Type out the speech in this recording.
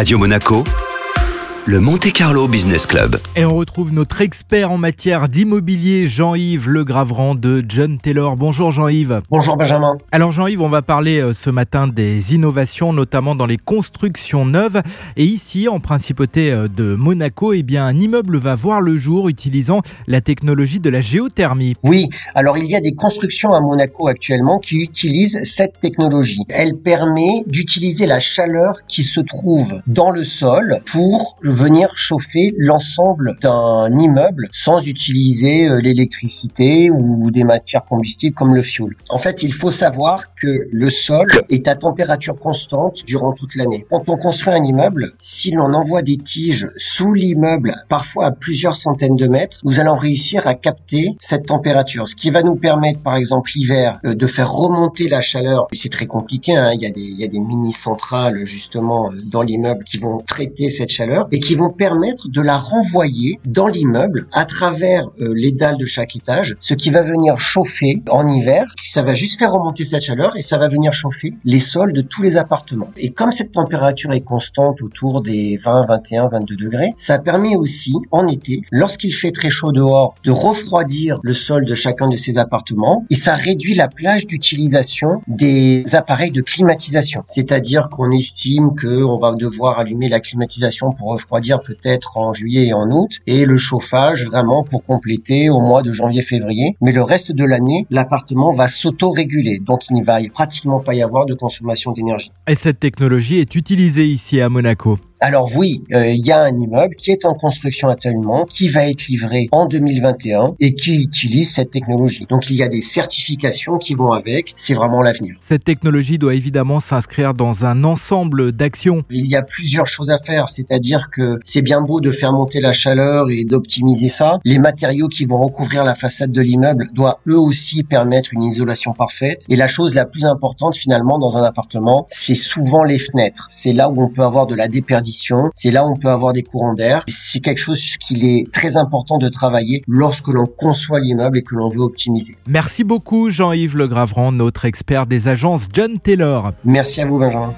Radio Monaco le Monte Carlo Business Club. Et on retrouve notre expert en matière d'immobilier, Jean-Yves Le Graverand de John Taylor. Bonjour Jean-Yves. Bonjour Benjamin. Alors Jean-Yves, on va parler euh, ce matin des innovations, notamment dans les constructions neuves. Et ici, en principauté euh, de Monaco, eh bien, un immeuble va voir le jour utilisant la technologie de la géothermie. Oui, alors il y a des constructions à Monaco actuellement qui utilisent cette technologie. Elle permet d'utiliser la chaleur qui se trouve dans le sol pour venir chauffer l'ensemble d'un immeuble sans utiliser euh, l'électricité ou des matières combustibles comme le fioul. En fait, il faut savoir que le sol est à température constante durant toute l'année. Quand on construit un immeuble, si l'on envoie des tiges sous l'immeuble, parfois à plusieurs centaines de mètres, nous allons réussir à capter cette température, ce qui va nous permettre, par exemple, l'hiver, euh, de faire remonter la chaleur. C'est très compliqué, hein. il, y a des, il y a des mini-centrales justement dans l'immeuble qui vont traiter cette chaleur qui qui vont permettre de la renvoyer dans l'immeuble à travers euh, les dalles de chaque étage, ce qui va venir chauffer en hiver. Ça va juste faire remonter cette chaleur et ça va venir chauffer les sols de tous les appartements. Et comme cette température est constante autour des 20, 21, 22 degrés, ça permet aussi en été, lorsqu'il fait très chaud dehors, de refroidir le sol de chacun de ces appartements et ça réduit la plage d'utilisation des appareils de climatisation. C'est-à-dire qu'on estime qu'on va devoir allumer la climatisation pour refroidir dire peut-être en juillet et en août, et le chauffage vraiment pour compléter au mois de janvier-février. Mais le reste de l'année, l'appartement va s'auto-réguler, donc il ne va pratiquement pas y avoir de consommation d'énergie. Et cette technologie est utilisée ici à Monaco alors oui, euh, il y a un immeuble qui est en construction actuellement, qui va être livré en 2021 et qui utilise cette technologie. Donc il y a des certifications qui vont avec, c'est vraiment l'avenir. Cette technologie doit évidemment s'inscrire dans un ensemble d'actions. Il y a plusieurs choses à faire, c'est-à-dire que c'est bien beau de faire monter la chaleur et d'optimiser ça. Les matériaux qui vont recouvrir la façade de l'immeuble doivent eux aussi permettre une isolation parfaite. Et la chose la plus importante finalement dans un appartement, c'est souvent les fenêtres. C'est là où on peut avoir de la déperdition c'est là où on peut avoir des courants d'air. C'est quelque chose qu'il est très important de travailler lorsque l'on conçoit l'immeuble et que l'on veut optimiser. Merci beaucoup Jean-Yves Le Graverand, notre expert des agences John Taylor. Merci à vous Benjamin.